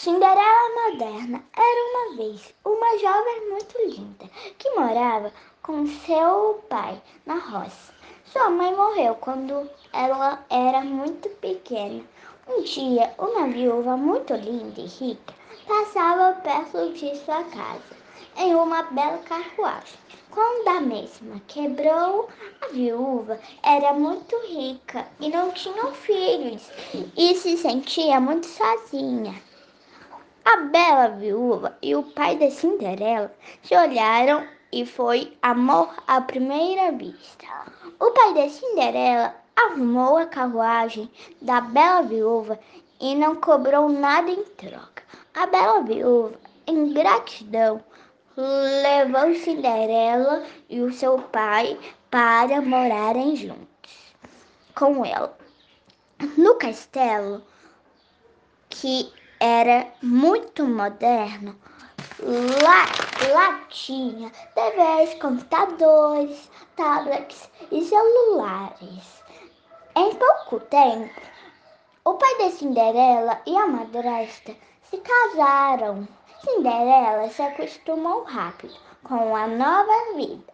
Cinderela moderna era uma vez uma jovem muito linda que morava com seu pai na roça. Sua mãe morreu quando ela era muito pequena. Um dia, uma viúva muito linda e rica passava perto de sua casa em uma bela carruagem. Quando a mesma quebrou, a viúva era muito rica e não tinha filhos e se sentia muito sozinha. A bela viúva e o pai da Cinderela se olharam e foi amor à primeira vista. O pai da Cinderela arrumou a carruagem da bela viúva e não cobrou nada em troca. A bela viúva, em gratidão, levou Cinderela e o seu pai para morarem juntos com ela. No castelo, que era muito moderno. Lá, tinha TVs, computadores, tablets e celulares. Em pouco tempo, o pai da Cinderela e a madrasta se casaram. Cinderela se acostumou rápido com a nova vida.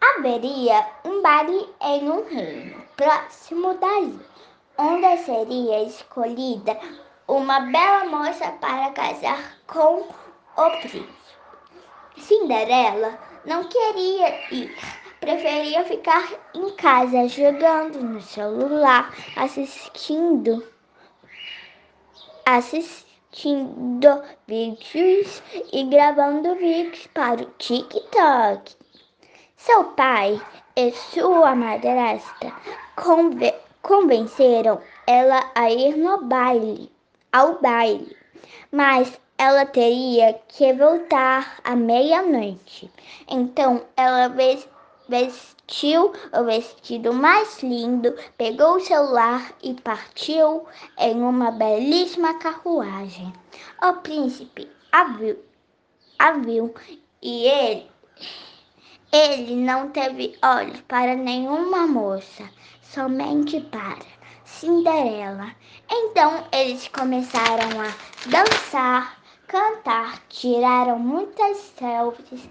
Haveria um baile em um reino próximo dali, onde seria escolhida uma bela moça para casar com o príncipe. Cinderela não queria ir, preferia ficar em casa jogando no celular, assistindo assistindo vídeos e gravando vídeos para o TikTok. Seu pai e sua madrasta convenceram ela a ir no baile ao baile, mas ela teria que voltar à meia-noite. Então ela vestiu o vestido mais lindo, pegou o celular e partiu em uma belíssima carruagem. O príncipe a viu, a viu e ele, ele não teve olhos para nenhuma moça, somente para Cinderela. Então eles começaram a dançar, cantar, tiraram muitas selfies.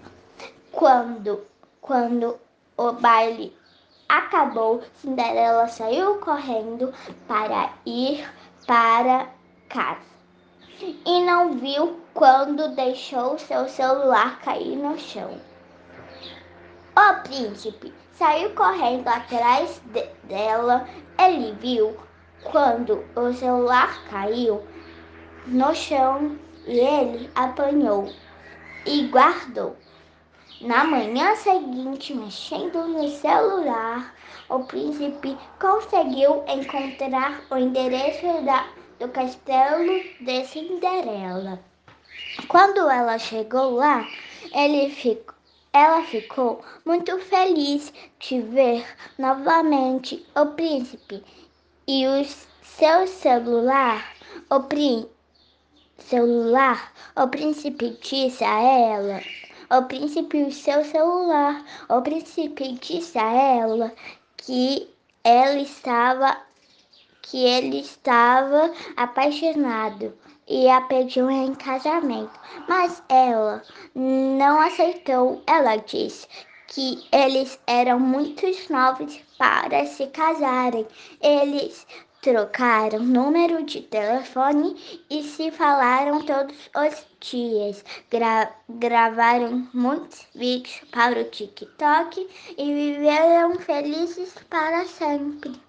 Quando, quando o baile acabou, Cinderela saiu correndo para ir para casa e não viu quando deixou seu celular cair no chão. O príncipe saiu correndo atrás de dela. Ele viu quando o celular caiu no chão e ele apanhou e guardou. Na manhã seguinte, mexendo no celular, o príncipe conseguiu encontrar o endereço da, do castelo de Cinderela. Quando ela chegou lá, ele ficou ela ficou muito feliz de ver novamente o príncipe e o seu celular. O príncipe celular, o príncipe disse a ela, o príncipe e o seu celular, o príncipe disse a ela que ela estava que ele estava apaixonado e a pediu em casamento, mas ela não aceitou. Ela disse que eles eram muito novos para se casarem. Eles trocaram número de telefone e se falaram todos os dias. Gra gravaram muitos vídeos para o TikTok e viveram felizes para sempre.